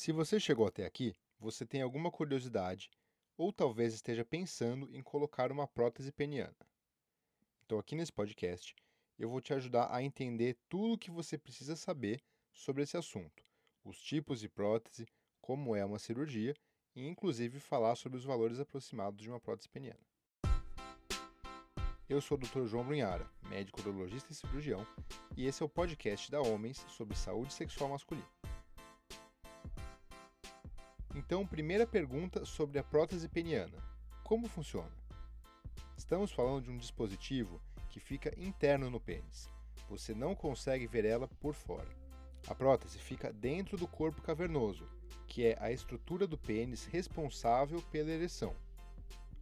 Se você chegou até aqui, você tem alguma curiosidade ou talvez esteja pensando em colocar uma prótese peniana. Então, aqui nesse podcast, eu vou te ajudar a entender tudo o que você precisa saber sobre esse assunto, os tipos de prótese, como é uma cirurgia e, inclusive, falar sobre os valores aproximados de uma prótese peniana. Eu sou o Dr. João Brunhara, médico urologista e cirurgião, e esse é o podcast da Homens sobre saúde sexual masculina. Então, primeira pergunta sobre a prótese peniana: como funciona? Estamos falando de um dispositivo que fica interno no pênis. Você não consegue ver ela por fora. A prótese fica dentro do corpo cavernoso, que é a estrutura do pênis responsável pela ereção.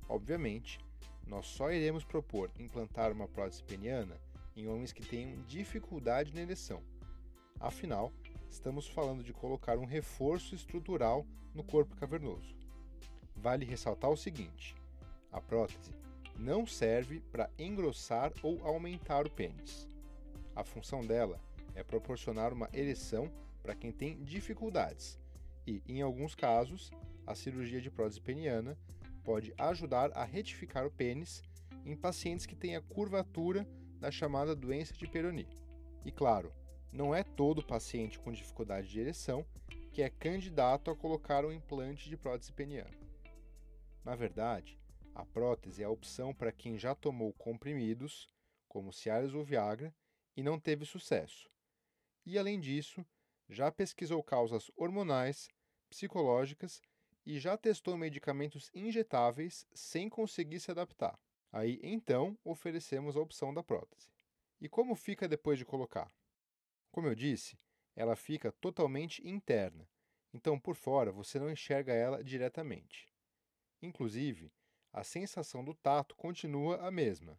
Obviamente, nós só iremos propor implantar uma prótese peniana em homens que tenham dificuldade na ereção. Afinal, estamos falando de colocar um reforço estrutural no corpo cavernoso. Vale ressaltar o seguinte: a prótese não serve para engrossar ou aumentar o pênis. A função dela é proporcionar uma ereção para quem tem dificuldades e, em alguns casos, a cirurgia de prótese peniana pode ajudar a retificar o pênis em pacientes que têm a curvatura da chamada doença de Peyronie. E claro, não é todo paciente com dificuldade de ereção que é candidato a colocar um implante de prótese peniana. Na verdade, a prótese é a opção para quem já tomou comprimidos, como Cialis ou Viagra, e não teve sucesso. E além disso, já pesquisou causas hormonais, psicológicas e já testou medicamentos injetáveis sem conseguir se adaptar. Aí então oferecemos a opção da prótese. E como fica depois de colocar? Como eu disse, ela fica totalmente interna, então por fora você não enxerga ela diretamente. Inclusive, a sensação do tato continua a mesma,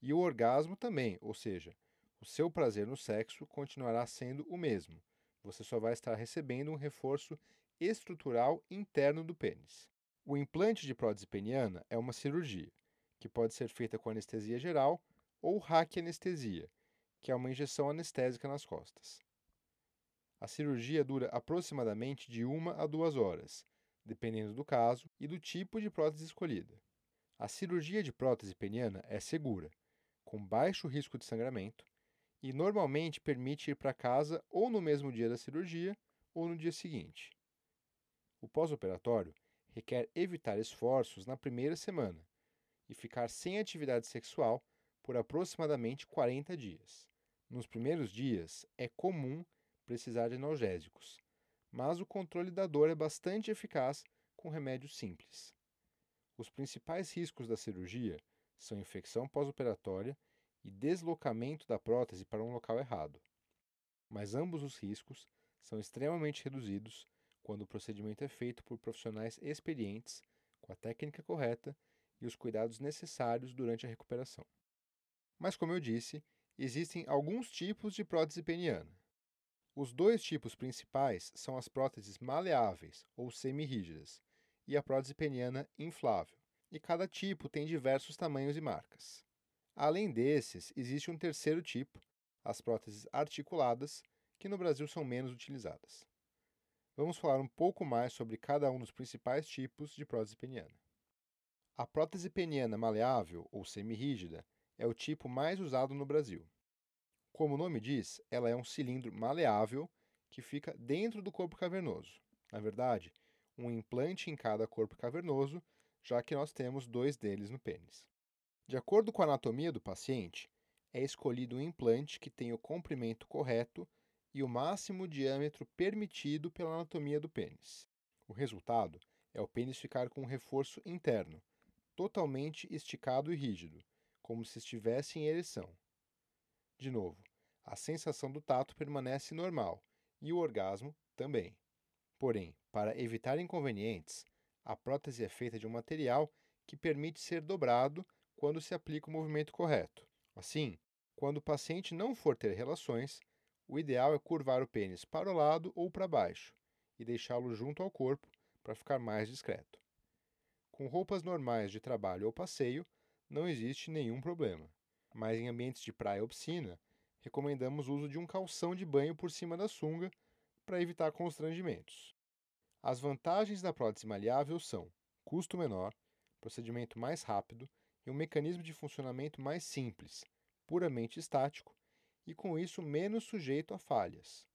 e o orgasmo também, ou seja, o seu prazer no sexo continuará sendo o mesmo. Você só vai estar recebendo um reforço estrutural interno do pênis. O implante de prótese peniana é uma cirurgia, que pode ser feita com anestesia geral ou raquianestesia, que é uma injeção anestésica nas costas. A cirurgia dura aproximadamente de uma a duas horas, dependendo do caso e do tipo de prótese escolhida. A cirurgia de prótese peniana é segura, com baixo risco de sangramento e normalmente permite ir para casa ou no mesmo dia da cirurgia ou no dia seguinte. O pós-operatório requer evitar esforços na primeira semana e ficar sem atividade sexual por aproximadamente 40 dias. Nos primeiros dias, é comum precisar de analgésicos, mas o controle da dor é bastante eficaz com remédios simples. Os principais riscos da cirurgia são infecção pós-operatória e deslocamento da prótese para um local errado. Mas ambos os riscos são extremamente reduzidos quando o procedimento é feito por profissionais experientes, com a técnica correta e os cuidados necessários durante a recuperação. Mas, como eu disse, existem alguns tipos de prótese peniana. Os dois tipos principais são as próteses maleáveis ou semirrígidas e a prótese peniana inflável, e cada tipo tem diversos tamanhos e marcas. Além desses, existe um terceiro tipo, as próteses articuladas, que no Brasil são menos utilizadas vamos falar um pouco mais sobre cada um dos principais tipos de prótese peniana. A prótese peniana maleável ou semirrígida é o tipo mais usado no Brasil. Como o nome diz, ela é um cilindro maleável que fica dentro do corpo cavernoso. Na verdade, um implante em cada corpo cavernoso, já que nós temos dois deles no pênis. De acordo com a anatomia do paciente, é escolhido um implante que tenha o comprimento correto e o máximo diâmetro permitido pela anatomia do pênis. O resultado é o pênis ficar com um reforço interno, totalmente esticado e rígido, como se estivesse em ereção. De novo, a sensação do tato permanece normal e o orgasmo também. Porém, para evitar inconvenientes, a prótese é feita de um material que permite ser dobrado quando se aplica o movimento correto. Assim, quando o paciente não for ter relações, o ideal é curvar o pênis para o lado ou para baixo e deixá-lo junto ao corpo para ficar mais discreto. Com roupas normais de trabalho ou passeio, não existe nenhum problema, mas em ambientes de praia ou piscina, recomendamos o uso de um calção de banho por cima da sunga para evitar constrangimentos. As vantagens da prótese maleável são custo menor, procedimento mais rápido e um mecanismo de funcionamento mais simples, puramente estático e com isso menos sujeito a falhas.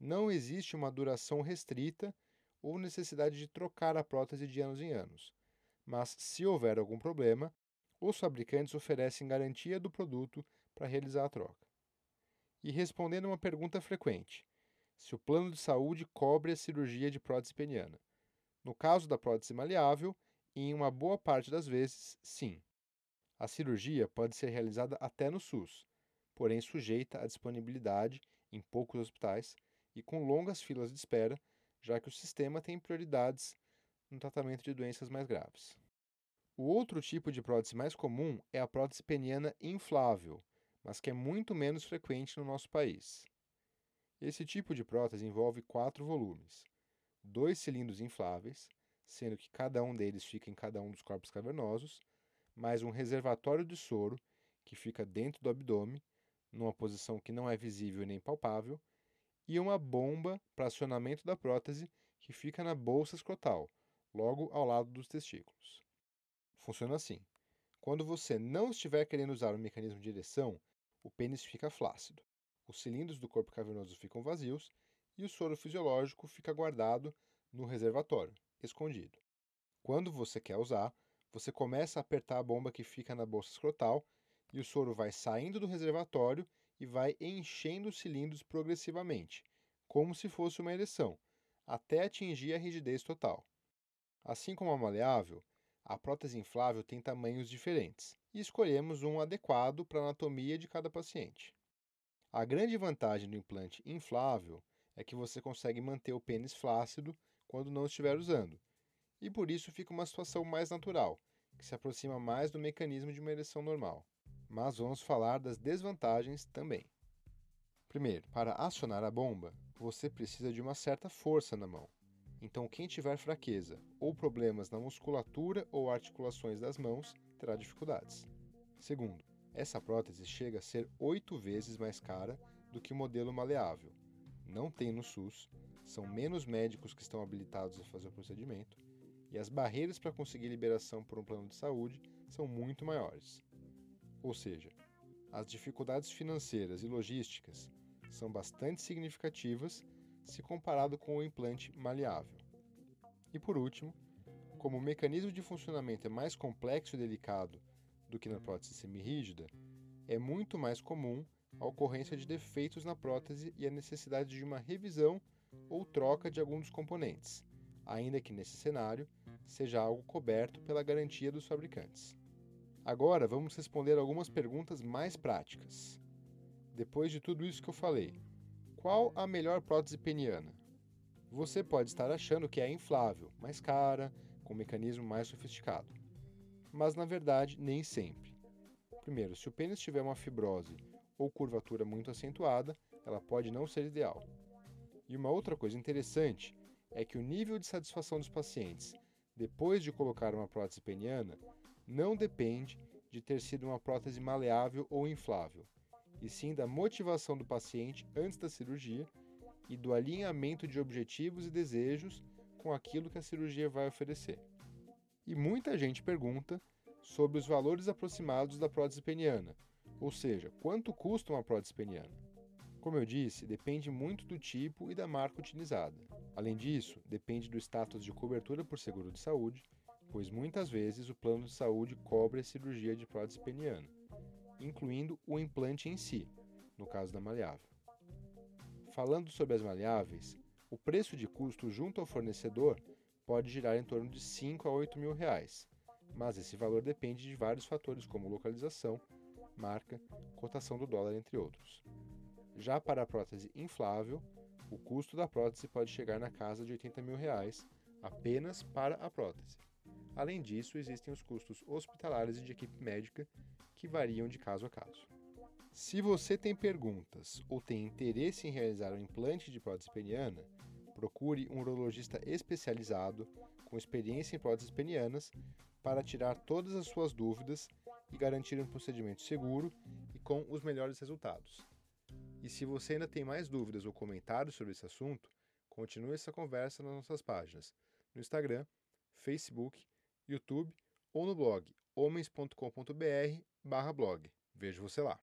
Não existe uma duração restrita ou necessidade de trocar a prótese de anos em anos, mas se houver algum problema, os fabricantes oferecem garantia do produto para realizar a troca. E respondendo a uma pergunta frequente: se o plano de saúde cobre a cirurgia de prótese peniana. No caso da prótese maleável, em uma boa parte das vezes, sim. A cirurgia pode ser realizada até no SUS, porém sujeita à disponibilidade em poucos hospitais e com longas filas de espera, já que o sistema tem prioridades no tratamento de doenças mais graves. O outro tipo de prótese mais comum é a prótese peniana inflável, mas que é muito menos frequente no nosso país. Esse tipo de prótese envolve quatro volumes, dois cilindros infláveis, sendo que cada um deles fica em cada um dos corpos cavernosos, mais um reservatório de soro que fica dentro do abdômen, numa posição que não é visível nem palpável, e uma bomba para acionamento da prótese que fica na bolsa escrotal, logo ao lado dos testículos. Funciona assim: quando você não estiver querendo usar o mecanismo de ereção, o pênis fica flácido, os cilindros do corpo cavernoso ficam vazios e o soro fisiológico fica guardado no reservatório, escondido. Quando você quer usar, você começa a apertar a bomba que fica na bolsa escrotal e o soro vai saindo do reservatório e vai enchendo os cilindros progressivamente, como se fosse uma ereção, até atingir a rigidez total. Assim como a maleável, a prótese inflável tem tamanhos diferentes e escolhemos um adequado para a anatomia de cada paciente. A grande vantagem do implante inflável é que você consegue manter o pênis flácido quando não estiver usando, e por isso fica uma situação mais natural, que se aproxima mais do mecanismo de uma ereção normal. Mas vamos falar das desvantagens também. Primeiro, para acionar a bomba, você precisa de uma certa força na mão. Então, quem tiver fraqueza ou problemas na musculatura ou articulações das mãos terá dificuldades. Segundo, essa prótese chega a ser oito vezes mais cara do que o modelo maleável. Não tem no SUS, são menos médicos que estão habilitados a fazer o procedimento e as barreiras para conseguir liberação por um plano de saúde são muito maiores. Ou seja, as dificuldades financeiras e logísticas são bastante significativas se comparado com o implante maleável. E por último, como o mecanismo de funcionamento é mais complexo e delicado do que na prótese semirrígida, é muito mais comum a ocorrência de defeitos na prótese e a necessidade de uma revisão ou troca de algum dos componentes, ainda que nesse cenário seja algo coberto pela garantia dos fabricantes. Agora vamos responder algumas perguntas mais práticas. Depois de tudo isso que eu falei, qual a melhor prótese peniana? Você pode estar achando que é inflável, mais cara, com um mecanismo mais sofisticado. Mas na verdade, nem sempre. Primeiro, se o pênis tiver uma fibrose ou curvatura muito acentuada, ela pode não ser ideal. E uma outra coisa interessante é que o nível de satisfação dos pacientes depois de colocar uma prótese peniana não depende de ter sido uma prótese maleável ou inflável, e sim da motivação do paciente antes da cirurgia e do alinhamento de objetivos e desejos com aquilo que a cirurgia vai oferecer. E muita gente pergunta sobre os valores aproximados da prótese peniana, ou seja, quanto custa uma prótese peniana. Como eu disse, depende muito do tipo e da marca utilizada. Além disso, depende do status de cobertura por seguro de saúde, pois muitas vezes o plano de saúde cobre a cirurgia de prótese peniana incluindo o implante em si, no caso da maleável. Falando sobre as maleáveis, o preço de custo junto ao fornecedor pode girar em torno de 5 a 8 mil reais, mas esse valor depende de vários fatores como localização, marca, cotação do dólar, entre outros. Já para a prótese inflável, o custo da prótese pode chegar na casa de 80 mil reais apenas para a prótese. Além disso, existem os custos hospitalares e de equipe médica, que variam de caso a caso. Se você tem perguntas ou tem interesse em realizar um implante de prótese peniana, procure um urologista especializado com experiência em próteses penianas para tirar todas as suas dúvidas e garantir um procedimento seguro e com os melhores resultados. E se você ainda tem mais dúvidas ou comentários sobre esse assunto, Continue essa conversa nas nossas páginas, no Instagram, Facebook, YouTube ou no blog homens.com.br/blog. Vejo você lá.